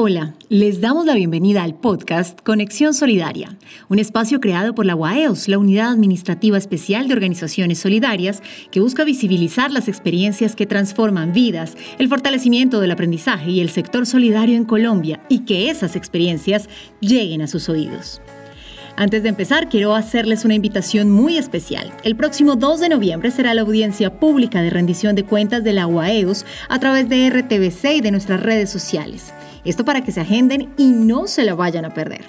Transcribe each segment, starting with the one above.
Hola, les damos la bienvenida al podcast Conexión Solidaria, un espacio creado por la UAEOS, la Unidad Administrativa Especial de Organizaciones Solidarias, que busca visibilizar las experiencias que transforman vidas, el fortalecimiento del aprendizaje y el sector solidario en Colombia y que esas experiencias lleguen a sus oídos. Antes de empezar, quiero hacerles una invitación muy especial. El próximo 2 de noviembre será la audiencia pública de rendición de cuentas de la a través de RTBC y de nuestras redes sociales. Esto para que se agenden y no se la vayan a perder.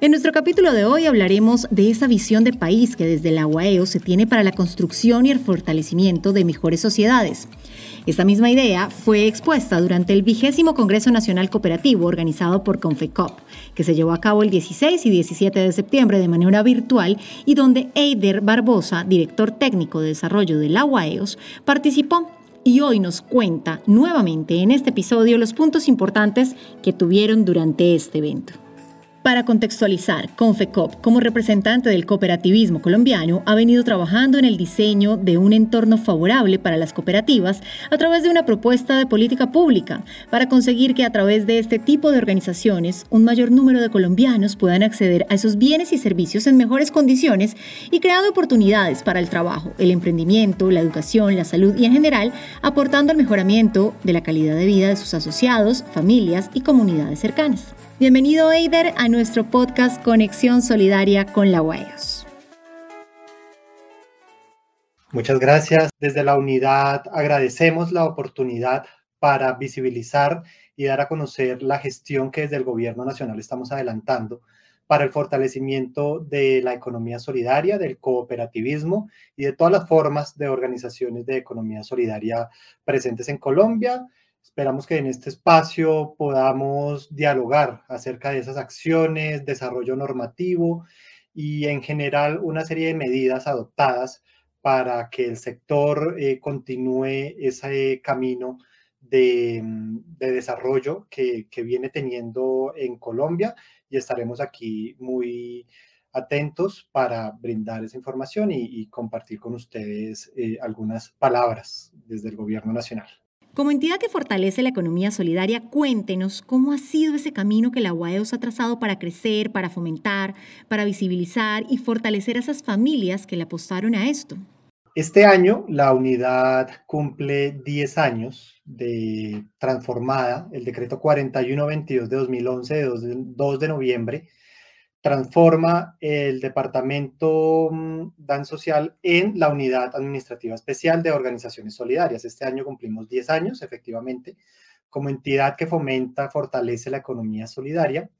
En nuestro capítulo de hoy hablaremos de esa visión de país que desde la UAEO se tiene para la construcción y el fortalecimiento de mejores sociedades. Esta misma idea fue expuesta durante el vigésimo Congreso Nacional Cooperativo organizado por Confecop, que se llevó a cabo el 16 y 17 de septiembre de manera virtual y donde Eider Barbosa, director técnico de desarrollo de la UAEOS, participó y hoy nos cuenta nuevamente en este episodio los puntos importantes que tuvieron durante este evento. Para contextualizar, Confecop, como representante del cooperativismo colombiano, ha venido trabajando en el diseño de un entorno favorable para las cooperativas a través de una propuesta de política pública para conseguir que a través de este tipo de organizaciones un mayor número de colombianos puedan acceder a esos bienes y servicios en mejores condiciones y creando oportunidades para el trabajo, el emprendimiento, la educación, la salud y en general aportando al mejoramiento de la calidad de vida de sus asociados, familias y comunidades cercanas. Bienvenido, Eider, a nuestro podcast Conexión Solidaria con la UAEOS. Muchas gracias. Desde la unidad agradecemos la oportunidad para visibilizar y dar a conocer la gestión que desde el Gobierno Nacional estamos adelantando para el fortalecimiento de la economía solidaria, del cooperativismo y de todas las formas de organizaciones de economía solidaria presentes en Colombia Esperamos que en este espacio podamos dialogar acerca de esas acciones, desarrollo normativo y en general una serie de medidas adoptadas para que el sector eh, continúe ese camino de, desarrollo que, viene teniendo en Colombia y estaremos aquí muy atentos para brindar esa información y, compartir con ustedes eh, algunas palabras desde el gobierno nacional. Como entidad que fortalece la economía solidaria, cuéntenos cómo ha sido ese camino que la UAEOS ha trazado para crecer, para fomentar, para visibilizar y fortalecer a esas familias que le apostaron a esto. Este año la unidad cumple 10 años de transformada, el decreto 4122 de 2011 de 2 de noviembre transforma el Departamento mm, DAN Social en la Unidad Administrativa Especial de Organizaciones Solidarias. Este año cumplimos 10 años, efectivamente, como entidad que fomenta, fortalece la economía solidaria.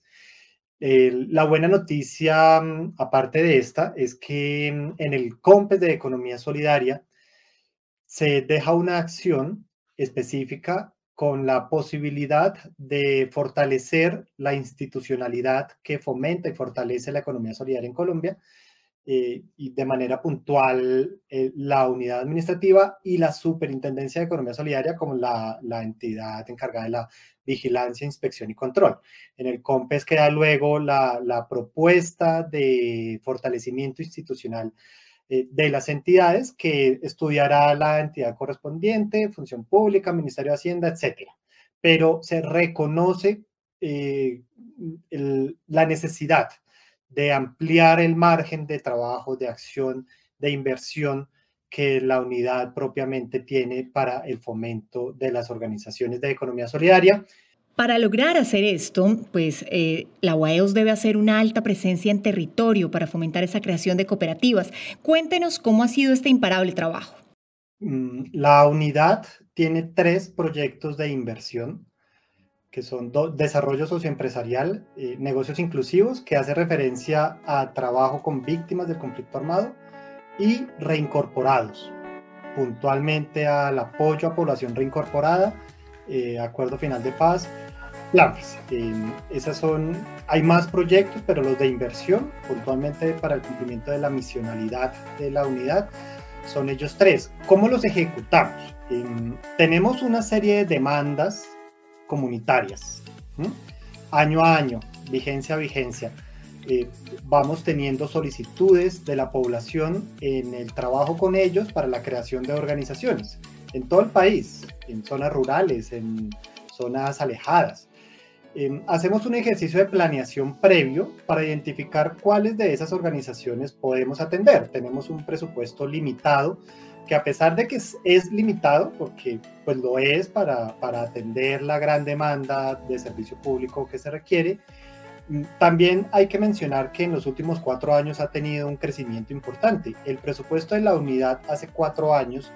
la buena noticia, mm, aparte de esta, es que mm, en el COMPES de Economía Solidaria se deja una acción específica con la posibilidad de fortalecer la institucionalidad que fomenta y fortalece la economía solidaria en Colombia eh, y de manera puntual eh, la unidad administrativa y la superintendencia de economía solidaria como la, la, entidad encargada de la vigilancia, inspección y control. En el COMPES queda luego la, la propuesta de fortalecimiento institucional de las entidades que estudiará la entidad correspondiente, función pública, Ministerio de Hacienda, etcétera. Pero se reconoce eh, la necesidad de ampliar el margen de trabajo, de acción, de inversión que la unidad propiamente tiene para el fomento de las organizaciones de economía solidaria para lograr hacer esto, pues eh, la UAEOS debe hacer una alta presencia en territorio para fomentar esa creación de cooperativas. Cuéntenos cómo ha sido este imparable trabajo. Mm, la unidad tiene tres proyectos de inversión que son desarrollo socioempresarial, eh, negocios inclusivos, que hace referencia a trabajo con víctimas del conflicto armado y reincorporados, puntualmente al apoyo a población reincorporada, eh, acuerdo final de paz, claves. esas son, hay más proyectos, pero los de inversión, puntualmente para el cumplimiento de la misionalidad de la unidad, son ellos tres. ¿Cómo los ejecutamos? tenemos una serie de demandas comunitarias, año a año, vigencia a vigencia. Eh, vamos teniendo solicitudes de la población en el trabajo con ellos para la creación de organizaciones en todo el país, en zonas rurales, en zonas alejadas. Em, hacemos un ejercicio de planeación previo para identificar cuáles de esas organizaciones podemos atender. Tenemos un presupuesto limitado que a pesar de que es, limitado, porque pues lo es para, para, atender la gran demanda de servicio público que se requiere, mm, también hay que mencionar que en los últimos cuatro años ha tenido un crecimiento importante. El presupuesto de la unidad hace cuatro años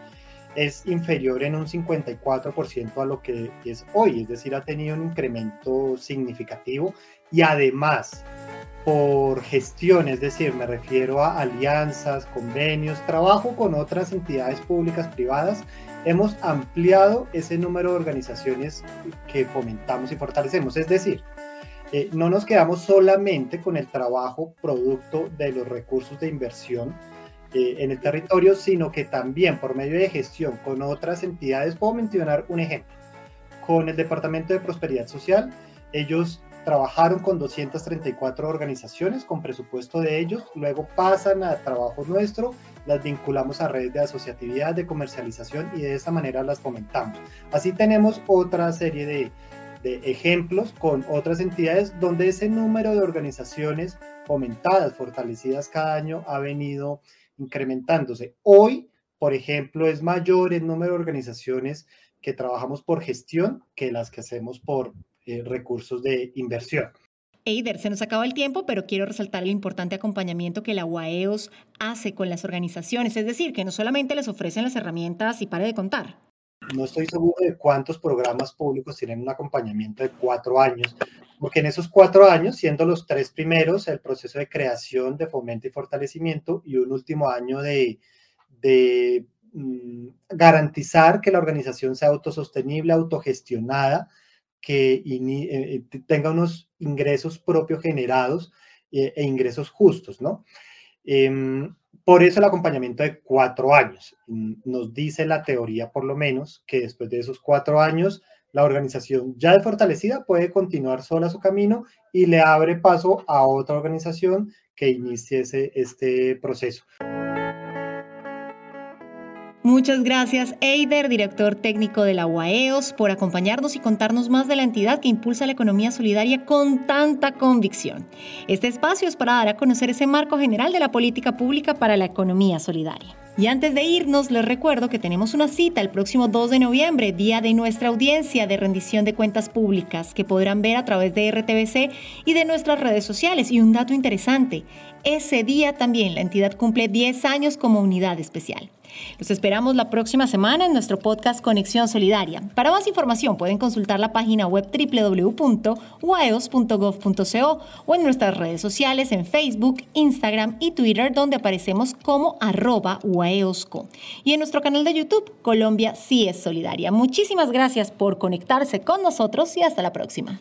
es inferior en un 54% a lo que es hoy, es decir, ha tenido un incremento significativo y además por gestión, es decir, me refiero a alianzas, convenios, trabajo con otras entidades públicas privadas, hemos ampliado ese número de organizaciones que fomentamos y fortalecemos, es decir, eh, no nos quedamos solamente con el trabajo producto de los recursos de inversión, eh, en el territorio, sino que también por medio de gestión con otras entidades, puedo mencionar un ejemplo, con el Departamento de Prosperidad Social, ellos trabajaron con 234 organizaciones con presupuesto de ellos, luego pasan a trabajo nuestro, las vinculamos a redes de asociatividad, de comercialización y de esta manera las fomentamos. Así tenemos otra serie de, de ejemplos con otras entidades donde ese número de organizaciones fomentadas, fortalecidas cada año ha venido incrementándose. Hoy, por ejemplo, es mayor el número de organizaciones que trabajamos por gestión que las que hacemos por eh, recursos de inversión. Eider, se nos acaba el tiempo, pero quiero resaltar el importante acompañamiento que la UAEOS hace con las organizaciones, es decir, que no solamente les ofrecen las herramientas y pare de contar. No estoy seguro de cuántos programas públicos tienen un acompañamiento de cuatro años, porque en esos cuatro años, siendo los tres primeros el proceso de creación, de fomento y fortalecimiento, y un último año de, mm, garantizar que la organización sea autosostenible, autogestionada, que eh, eh, tenga unos ingresos propios generados eh, e ingresos justos, ¿no? Em, por eso el acompañamiento de cuatro años. Nos dice la teoría, por lo menos, que después de esos cuatro años la organización ya fortalecida puede continuar sola su camino y le abre paso a otra organización que inicie este proceso. Muchas gracias, Eider, director técnico de la UAEOS, por acompañarnos y contarnos más de la entidad que impulsa la economía solidaria con tanta convicción. Este espacio es para dar a conocer ese marco general de la política pública para la economía solidaria. Y antes de irnos, les recuerdo que tenemos una cita el próximo 2 de noviembre, día de nuestra audiencia de rendición de cuentas públicas, que podrán ver a través de RTBC y de nuestras redes sociales. Y un dato interesante, ese día también la entidad cumple 10 años como unidad especial. Los esperamos la próxima semana en nuestro podcast Conexión Solidaria. Para más información pueden consultar la página web www.uaeos.gov.co o en nuestras redes sociales en Facebook, Instagram y Twitter donde aparecemos como arroba UAEOSCO. Y en nuestro canal de YouTube, Colombia sí es solidaria. Muchísimas gracias por conectarse con nosotros y hasta la próxima.